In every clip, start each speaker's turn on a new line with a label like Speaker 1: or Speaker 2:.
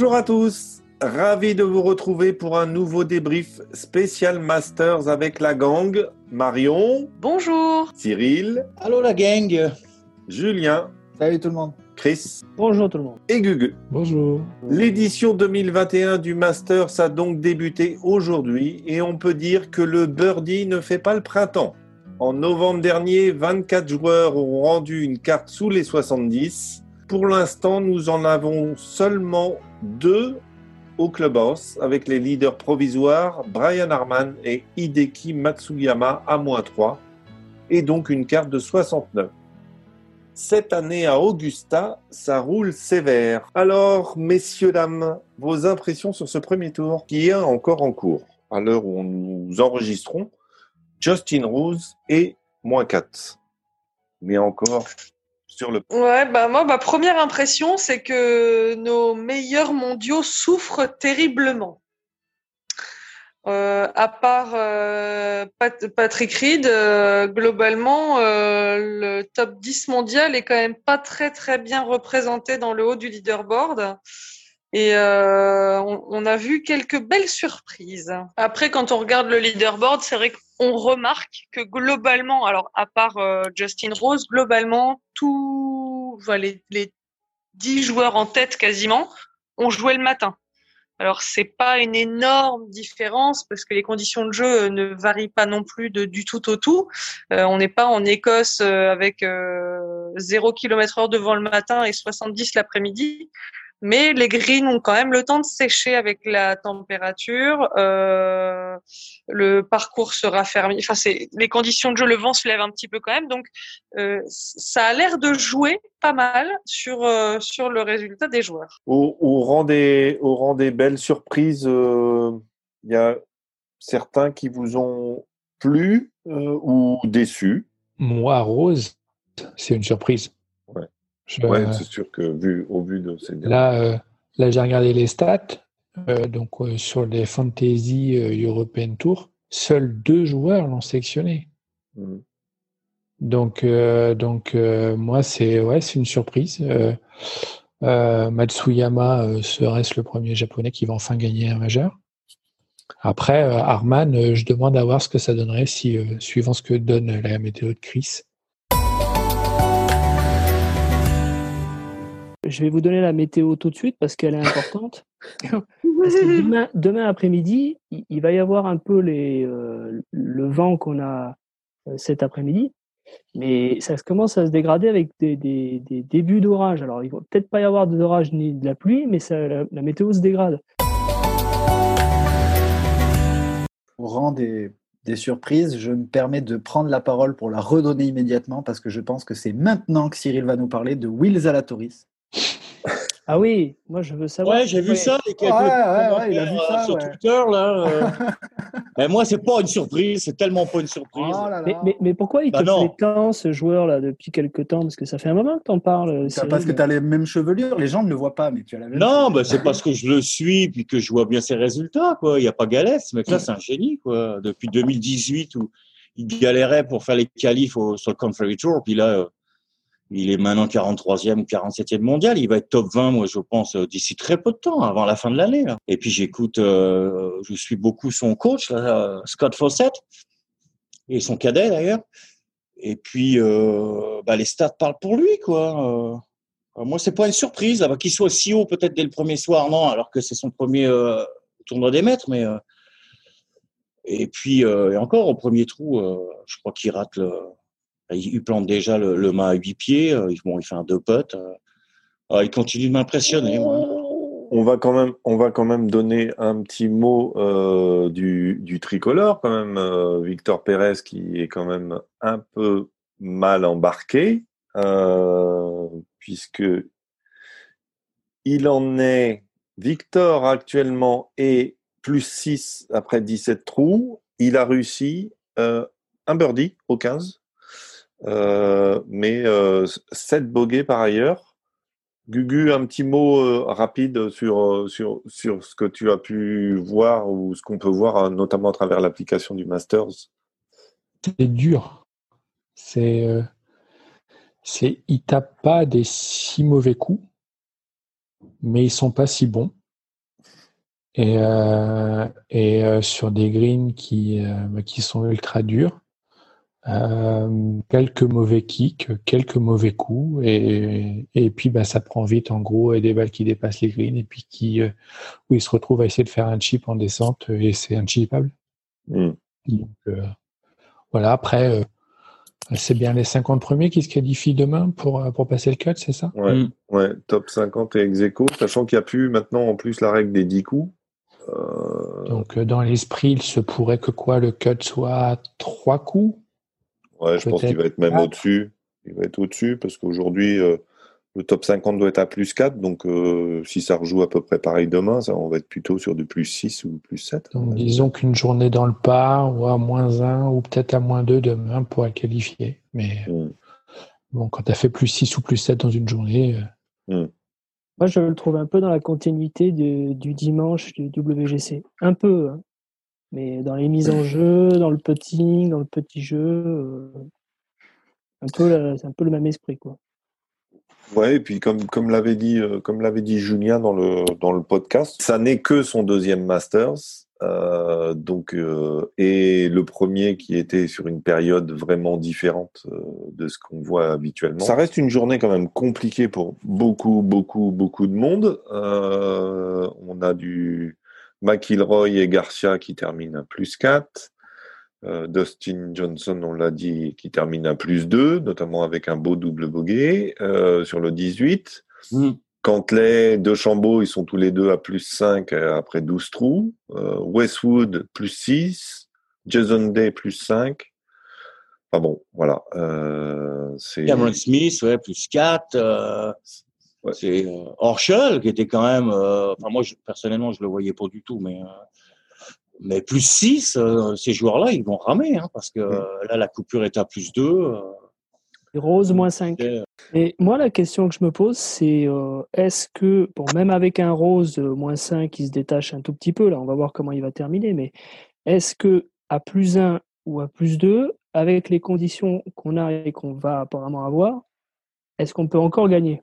Speaker 1: Bonjour à tous, ravi de vous retrouver pour un nouveau débrief spécial Masters avec la gang. Marion,
Speaker 2: Bonjour.
Speaker 1: Cyril,
Speaker 3: Allô la gang
Speaker 1: Julien,
Speaker 3: Salut tout le monde
Speaker 1: Chris
Speaker 4: Bonjour tout le monde.
Speaker 1: et Gugu.
Speaker 5: Bonjour.
Speaker 1: L'édition 2021 du Masters a donc débuté aujourd'hui et on peut dire que le birdie ne fait pas le printemps. En novembre dernier, 24 joueurs ont rendu une carte sous les 70. Pour l'instant, nous en avons seulement deux au clubhouse avec les leaders provisoires Brian Harman et Hideki Matsuyama à moins 3 et donc une carte de 69. Cette année à Augusta, ça roule sévère. Alors, messieurs, dames, vos impressions sur ce premier tour qui est encore en cours? À l'heure où nous enregistrons Justin Rose et moins 4. Mais encore
Speaker 2: Ouais, bah moi, ma première impression, c'est que nos meilleurs mondiaux souffrent terriblement. Euh, à part euh, Pat- Patrick Reed, euh, globalement, le top 10 mondial est quand même pas très très bien représenté dans le haut du leaderboard. Et euh, on, on a vu quelques belles surprises. Après, quand on regarde le leaderboard, c'est vrai qu'on remarque que globalement, alors à part euh, Justin Rose, globalement, tous enfin, les, les 10 joueurs en tête quasiment ont joué le matin. Alors c'est pas une énorme différence parce que les conditions de jeu euh, ne varient pas non plus de, du tout au tout. Euh, on n'est pas en Écosse euh, avec euh, 0 km heure devant le matin et 70 l'après-midi. Mais les greens ont quand même le temps de sécher avec la température. Euh, le parcours se raffermit. Enfin, c'est les conditions de jeu, le vent se lève un petit peu quand même. Donc, euh, ça a l'air de jouer pas mal sur euh, sur le résultat des joueurs.
Speaker 1: Au, au rang des, au rang des belles surprises, euh, il y a certains qui vous ont plu euh, ou déçu.
Speaker 5: Moi, Rose, c'est une surprise.
Speaker 1: Ouais, c'est sûr que vu, au vu de ces derniers.
Speaker 5: là, euh, là j'ai regardé les stats. Euh, donc, euh, sur les Fantasy European Tour, seuls deux joueurs l'ont sélectionné.
Speaker 1: Mm.
Speaker 5: Donc, euh, donc euh, moi, c'est ouais, une surprise. Euh, Matsuyama serait-ce le premier japonais qui va enfin gagner un majeur. Après, Arman, je demande à voir ce que ça donnerait si, suivant ce que donne la météo de Chris.
Speaker 4: Je vais vous donner la météo tout de suite parce qu'elle est importante. Parce que demain, demain après-midi, il, il va y avoir un peu les, euh, le vent qu'on a euh, cet après-midi, mais ça commence à se dégrader avec des, des- des débuts d'orage. Alors, il va peut-être pas y avoir d'orage ni de la pluie, mais ça, la, la météo se dégrade.
Speaker 3: Au rang des, des surprises, je me permets de prendre la parole pour la redonner immédiatement parce que je pense que c'est maintenant que Cyril va nous parler de Will Zalatoris.
Speaker 4: Ah oui, moi je veux savoir.
Speaker 6: Ouais, j'ai vu ça, les quelques
Speaker 3: Ouais, ouais,
Speaker 6: commentaires,
Speaker 3: ouais, il a vu
Speaker 6: euh,
Speaker 3: ça,
Speaker 6: sur
Speaker 3: ouais.
Speaker 6: Twitter, là. euh. Et moi, c'est pas une surprise, c'est tellement pas une surprise.
Speaker 3: Oh là là.
Speaker 4: Mais, mais, mais pourquoi il
Speaker 6: Bah
Speaker 4: te
Speaker 6: non.
Speaker 4: plaît tant ce joueur-là depuis quelques temps? Parce que ça fait un moment que t'en parles.
Speaker 3: C'est
Speaker 4: Cyril.
Speaker 3: parce que tu as les mêmes chevelures, les gens ne le voient pas, mais tu as la même
Speaker 6: non, bah, c'est parce que je le suis puis que je vois bien ses résultats, quoi. Il n'y a pas galère. Ce mec-là, c'est un génie, quoi. Depuis 2018 où il galérait pour faire les qualifs au- sur le Country Tour, puis là, euh, il est maintenant 43e ou 47e mondial. Il va être top 20, moi, je pense, euh, d'ici très peu de temps, avant la fin de l'année. là. Et puis, j'écoute, euh, je suis beaucoup son coach, là, euh, Scott Fawcett, et son cadet, d'ailleurs. Et puis, euh, bah, les stats parlent pour lui, quoi. Euh, moi, c'est pas une surprise. Qu'il soit si haut peut-être dès le premier soir, non, alors que c'est son premier tournoi des maîtres. Mais et puis et encore au premier trou, je crois qu'il rate le. Il, plante déjà le, le mât à huit pieds. euh, bon, il fait un deux putts. euh. Ah, il continue de m'impressionner.
Speaker 1: On va quand même, on va quand même donner un petit mot euh, du, du tricolore quand même. Victor Pérez qui est quand même un peu mal embarqué euh, puisque il en est Victor actuellement est plus 6 après 17 trous. Il a réussi un birdie au 15, euh, mais euh, 7 bogeys par ailleurs. Gugu, un petit mot euh, rapide sur, euh, sur, sur ce que tu as pu voir ou ce qu'on peut voir, euh, notamment à travers l'application du Masters.
Speaker 5: C'est dur. C'est, euh, c'est, ils tapent pas des si mauvais coups, mais ils sont pas si bons. Et, euh, et euh, sur des greens qui, euh, qui sont ultra durs, euh, quelques mauvais kicks, quelques mauvais coups, et, et puis bah, ça prend vite en gros et des balles qui dépassent les greens et puis qui euh, où ils se retrouvent à essayer de faire un chip en descente et c'est inchipable.
Speaker 1: Mm.
Speaker 5: Donc, euh, voilà, après, euh, c'est bien les 50 premiers qui se qualifient demain pour, pour passer le cut, c'est ça?
Speaker 1: Ouais,
Speaker 6: Mm.
Speaker 1: ouais, top 50 et ex aequo, sachant qu'il n'y a plus maintenant en plus la règle des 10 coups.
Speaker 5: Donc, dans l'esprit, il se pourrait que quoi, le cut soit à trois coups?
Speaker 1: Ouais, je pense qu'il va être même
Speaker 5: Ah.
Speaker 1: au-dessus. Il va être au-dessus parce qu'aujourd'hui, euh, le top 50 doit être à plus 4. Donc, euh, si ça rejoue à peu près pareil demain, ça, on va être plutôt sur du plus 6 ou plus 7.
Speaker 5: Donc, disons qu'une journée dans le par, ou à moins 1, ou peut-être à moins 2 demain pourrait qualifier. Mais
Speaker 1: Mm.
Speaker 5: bon, quand tu as fait plus 6 ou plus 7 dans une journée, euh,
Speaker 4: Moi, je le trouve un peu dans la continuité du, du dimanche du WGC. Un peu, hein. Mais dans les mises en jeu, dans le putting, dans le petit jeu, euh, c'est un peu le même esprit, quoi.
Speaker 1: Ouais, et puis comme, comme l'avait dit, euh, comme dit Julien dans le, dans le podcast, ça n'est que son deuxième Masters. Euh, donc, et le premier qui était sur une période vraiment différente de ce qu'on voit habituellement. Ça reste une journée quand même compliquée pour beaucoup, beaucoup, beaucoup de monde. On a du McIlroy et Garcia qui terminent à plus 4. Euh, Dustin Johnson, on l'a dit, qui termine à plus 2, notamment avec un beau double bogey euh, sur le 18.
Speaker 6: Mm.
Speaker 1: Cantley, DeChambeau, ils sont tous les deux à plus 5 euh, après 12 trous. Euh, Westwood, plus 6. Jason Day, plus 5. Enfin bon, voilà.
Speaker 6: Cameron Smith, ouais, plus 4. Euh,
Speaker 1: Ouais.
Speaker 6: C'est euh, Horschel qui était quand même. euh, enfin, moi, je, personnellement, je le voyais pas du tout, mais. euh, mais plus 6, ces joueurs-là, ils vont ramer, hein, parce que euh, là, la coupure est à plus 2. Euh,
Speaker 4: Et Rose, moins 5.
Speaker 6: c'est-
Speaker 4: Et moi, la question que je me pose, c'est euh, est-ce que, bon, même avec un rose euh, moins 5 qui se détache un tout petit peu, là, on va voir comment il va terminer, mais est-ce que à plus 1 ou à plus 2, avec les conditions qu'on a et qu'on va apparemment avoir, est-ce qu'on peut encore gagner?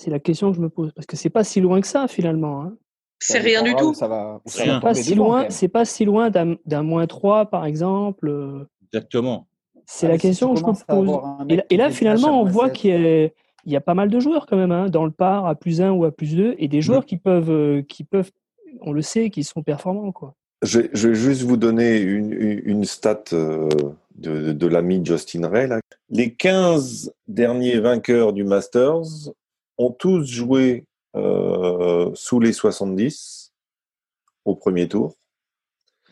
Speaker 4: C'est la question que je me pose, parce que c'est pas si loin que ça finalement. Hein.
Speaker 2: C'est rien du tout.
Speaker 3: Ça va, va
Speaker 4: Pas si loin, c'est pas si loin d'un moins 3 par exemple. euh,
Speaker 6: Exactement.
Speaker 4: C'est
Speaker 3: Ah,
Speaker 4: la
Speaker 3: tu
Speaker 4: question que je me pose. Et là, et finalement, on voit qu'il y, a- il y a pas mal de joueurs quand même hein, dans le par à plus 1 ou à plus 2 et des joueurs qui peuvent, euh, qui peuvent, on le sait, qui sont performants. Quoi.
Speaker 1: Je, vais- je vais juste vous donner une, une, une stat euh, de, de l'ami Justin Ray. Là. Les 15 derniers vainqueurs du Masters ont tous joué euh, sous les 70 au premier tour.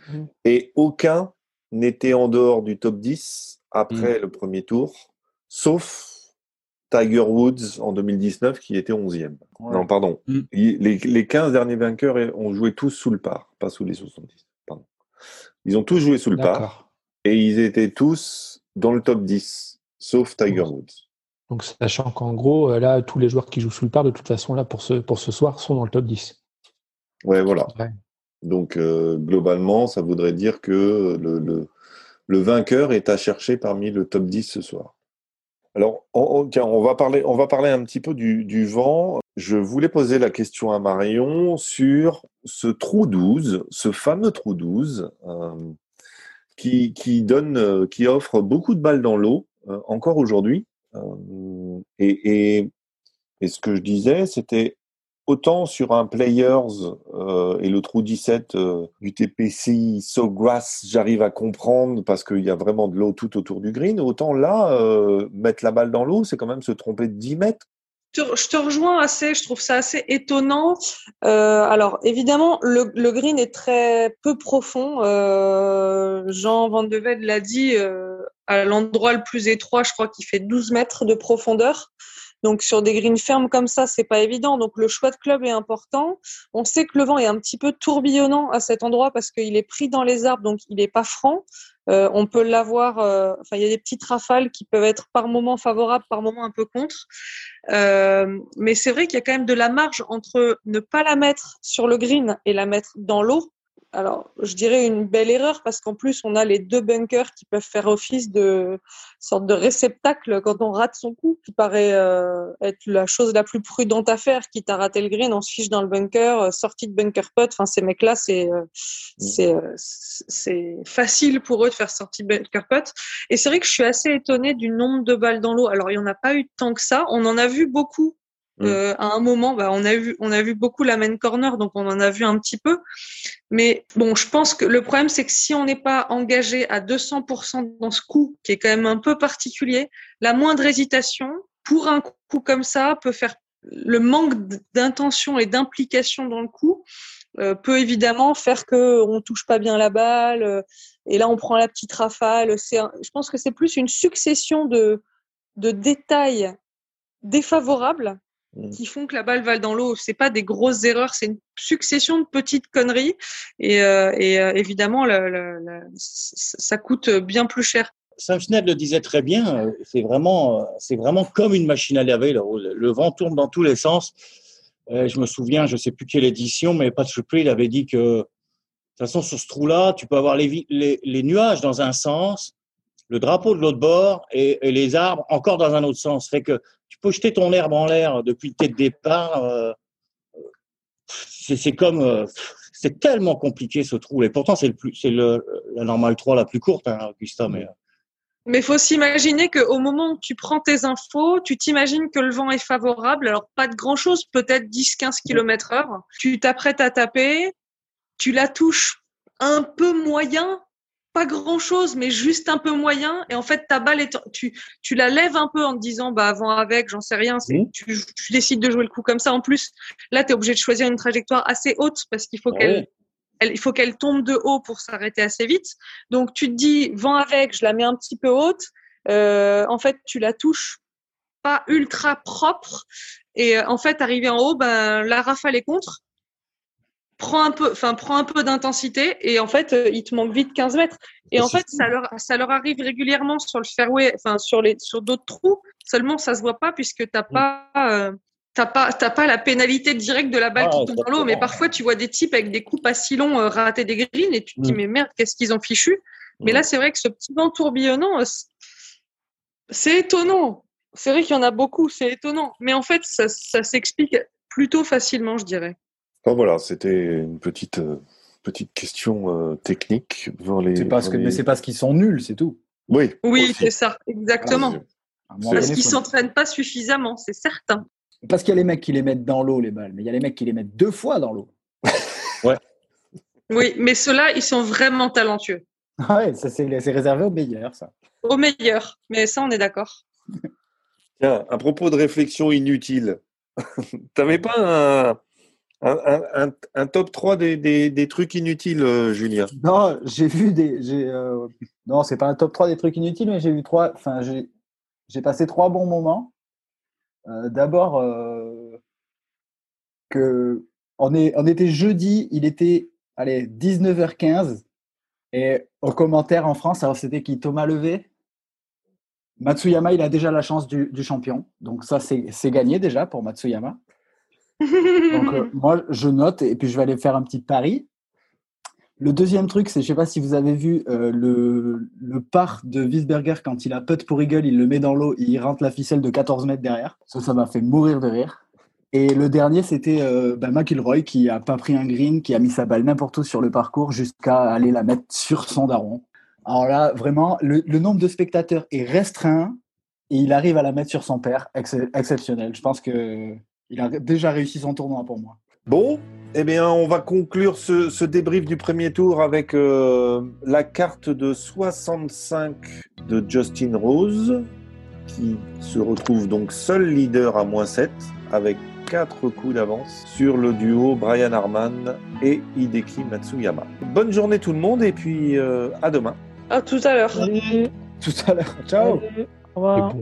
Speaker 4: Mhm.
Speaker 1: Et aucun n'était en dehors du top 10 après le premier tour, sauf Tiger Woods en 2019 qui était 11e.
Speaker 3: Ouais.
Speaker 1: Non, pardon. Il- Les, les 15 derniers vainqueurs ont joué tous sous le par, pas sous les 70. Pardon. Ils ont tous joué sous le par et ils étaient tous dans le top 10, sauf Tiger. Woods.
Speaker 5: Donc, sachant qu'en gros, euh, là, tous les joueurs qui jouent sous le par, de toute façon, là, pour ce, pour ce soir, sont dans le top 10.
Speaker 1: Ouais, voilà.
Speaker 5: Ouais.
Speaker 1: Donc, euh, globalement, ça voudrait dire que le, le, le vainqueur est à chercher parmi le top 10 ce soir. Alors, on, on- tiens, on va parler, on va parler un petit peu du, du vent. Je voulais poser la question à Marion sur ce trou 12, ce fameux trou 12, euh, qui, qui donne, qui offre beaucoup de balles dans l'eau, euh, encore aujourd'hui. Euh, et, ce que je disais, c'était autant sur un Players euh, et le trou 17 euh, du TPC Sawgrass, j'arrive à comprendre parce qu'il y a vraiment de l'eau tout autour du green. Autant là, euh, mettre la balle dans l'eau, c'est quand même se tromper de 10 mètres.
Speaker 2: Je te rejoins assez, je trouve ça assez étonnant. Euh, alors évidemment, le, green est très peu profond. Euh, Jean Van de Velde l'a dit, euh, à l'endroit le plus étroit, je crois qu'il fait 12 mètres de profondeur. Donc sur des greens fermes comme ça, c'est pas évident. Donc le choix de club est important. On sait que le vent est un petit peu tourbillonnant à cet endroit parce qu'il est pris dans les arbres, donc il est pas franc. Euh, on peut l'avoir. euh, Enfin, il y a des petites rafales qui peuvent être par moment favorables, par moment un peu contre. Euh, mais c'est vrai qu'il y a quand même de la marge entre ne pas la mettre sur le green et la mettre dans l'eau. Alors, je dirais une belle erreur parce qu'en plus, on a les deux bunkers qui peuvent faire office de sorte de réceptacle quand on rate son coup, qui paraît euh, être la chose la plus prudente à faire. Quitte à rater le green, on se fiche dans le bunker, euh, sortie de bunker putt. Enfin, ces mecs-là, c'est euh, c'est euh, c'est facile pour eux de faire sortie de bunker putt. Et c'est vrai que je suis assez étonnée du nombre de balles dans l'eau. Alors, il y en a pas eu tant que ça. On en a vu beaucoup
Speaker 1: Mm.
Speaker 2: euh, à un moment, bah, on a vu, on a vu beaucoup la main corner, donc on en a vu un petit peu. Mais bon, je pense que le problème, c'est que si on n'est pas engagé à 200% dans ce coup, qui est quand même un peu particulier, la moindre hésitation pour un coup comme ça peut faire le manque d'intention et d'implication dans le coup euh, peut évidemment faire que on touche pas bien la balle euh, et là on prend la petite rafale. C'est, je pense que c'est plus une succession de de détails défavorables
Speaker 1: Mm.
Speaker 2: Qui font que la balle va dans l'eau. C'est pas des grosses erreurs, c'est une succession de petites conneries. Et, euh, et euh, évidemment, ça coûte bien plus cher.
Speaker 6: Sam Schnell le disait très bien, euh, c'est vraiment, c'est vraiment comme une machine à laver. Le, le vent tourne dans tous les sens. Euh, je me souviens, je sais plus quelle édition, mais Patrick Reed avait dit que de toute façon sur ce trou-là, tu peux avoir les, vi- les, les nuages dans un sens, le drapeau de l'autre bord et, et les arbres encore dans un autre sens. Fait que tu peux jeter ton herbe en l'air depuis le de départ. euh, c'est comme, euh, c'est tellement compliqué ce trou. Et pourtant, c'est le plus, c'est le la normale 3 la plus courte, hein, Augusta, mais. euh,
Speaker 2: Mais faut s'imaginer qu'au moment où tu prends tes infos, tu t'imagines que le vent est favorable. Alors, pas de grand-chose, peut-être 10-15 km heure. Tu t'apprêtes à taper, tu la touches un peu moyen, pas grand-chose, mais juste un peu moyen. Et en fait, ta balle, est, tu, tu la lèves un peu en te disant, bah, avant avec, j'en sais rien.
Speaker 6: Mhm.
Speaker 2: Tu, tu décides de jouer le coup comme ça. En plus, là, tu es obligé de choisir une trajectoire assez haute parce qu'il faut
Speaker 6: Ah
Speaker 2: qu'elle elle- il faut qu'elle tombe de haut pour s'arrêter assez vite. Donc tu te dis vent avec, je la mets un petit peu haute. Euh, en fait, tu la touches pas ultra propre et euh, en fait, arrivé en haut, ben la rafale est contre. Prends un peu, enfin prends un peu d'intensité et en fait, euh, il te manque vite 15 mètres. Et en fait, ça leur ça leur arrive régulièrement sur le fairway, enfin sur les sur d'autres trous. Seulement, ça se voit pas puisque t'as pas euh, T'as pas, t'as pas la pénalité directe de la balle
Speaker 6: Ah,
Speaker 2: qui tombe dans l'eau, mais parfois tu vois des types avec des coups pas si longs euh, rater des greens et tu te dis
Speaker 6: Mm.
Speaker 2: mais merde qu'est-ce qu'ils ont fichu? Mais
Speaker 1: Mm.
Speaker 2: là c'est vrai que ce petit vent tourbillonnant, euh, c'est étonnant. C'est vrai qu'il y en a beaucoup, c'est étonnant. Mais en fait ça, ça s'explique plutôt facilement, je dirais.
Speaker 1: Voilà, c'était une petite, euh, petite question euh, technique. devant les-
Speaker 3: C'est parce
Speaker 1: devant
Speaker 3: que,
Speaker 1: les-
Speaker 3: mais c'est parce qu'ils sont nuls, c'est tout.
Speaker 1: Oui,
Speaker 2: Oui, c'est ça, exactement.
Speaker 1: Ah,
Speaker 3: moment
Speaker 2: Parce qu'ils
Speaker 3: faut-
Speaker 2: s'entraînent pas suffisamment, c'est certain.
Speaker 3: Parce qu'il y a les mecs qui les mettent dans l'eau, les balles, mais il y a les mecs qui les mettent deux fois dans l'eau.
Speaker 2: Oui, mais ceux-là, ils sont vraiment talentueux.
Speaker 3: Ah Ouais, ça c'est c'est réservé aux meilleurs, ça.
Speaker 2: Au meilleur. Mais ça, on est d'accord.
Speaker 1: Tiens, à propos de réflexion inutile, t'avais pas un, un, top 3 des, trucs inutiles, euh, Julien
Speaker 3: Non, j'ai vu des. euh, Non, c'est pas un top 3 des trucs inutiles, mais j'ai vu trois. Enfin, j'ai passé trois bons moments. Euh, D'abord, on, était jeudi, il était allez, 19h15, et au commentaire en France, c'était qui Thomas Levé? Matsuyama, il a déjà la chance du, du champion. Donc, ça, c'est gagné déjà pour Matsuyama. Donc, euh, moi, je note et puis je vais aller faire un petit pari. Le deuxième truc, c'est, je sais pas si vous avez vu euh, le, le par de Wiesberger quand il a putt pour Eagle, il le met dans l'eau, il rentre la ficelle de 14 mètres derrière. Ça, ça m'a fait mourir de rire. Et le dernier, c'était euh, bah, McIlroy qui a pas pris un green, qui a mis sa balle n'importe où sur le parcours jusqu'à aller la mettre sur son daron. Alors là, vraiment, le, le nombre de spectateurs est restreint et il arrive à la mettre sur son père. Ex- exceptionnel. Je pense que il a déjà réussi son tournoi pour moi.
Speaker 1: Bon, eh bien, on va conclure ce, ce débrief du premier tour avec euh, la carte de 65 de Justin Rose, qui se retrouve donc seul leader à moins 7, avec 4 coups d'avance sur le duo Brian Harman et Hideki Matsuyama. Bonne journée tout le monde et puis euh, à demain.
Speaker 2: À tout à l'heure.
Speaker 3: Tout à l'heure. Ciao.
Speaker 4: Salut. Au
Speaker 5: Et
Speaker 4: revoir.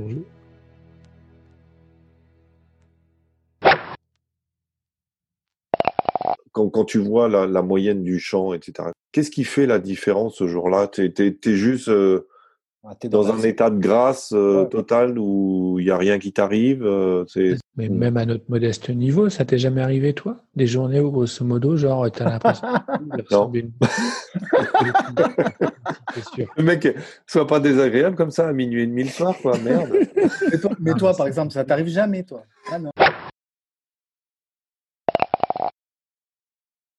Speaker 1: Quand, quand tu vois la, la moyenne du champ, etc., qu'est-ce qui fait la différence ce jour-là? T'es es, juste euh,
Speaker 3: Ah,
Speaker 1: dans un état de grâce euh,
Speaker 3: Ouais.
Speaker 1: total où il n'y a rien qui t'arrive. euh,
Speaker 5: Mais
Speaker 1: Mm.
Speaker 5: même à notre modeste niveau, ça t'est jamais arrivé, toi? Des journées où, grosso modo, genre, t'as l'impression de une C'est sûr.
Speaker 1: le mec soit pas désagréable comme ça à minuit et demi le soir, quoi. Merde.
Speaker 3: Mais toi, mais toi,
Speaker 5: mais
Speaker 3: par exemple, ça t'arrive jamais, toi? Ah non.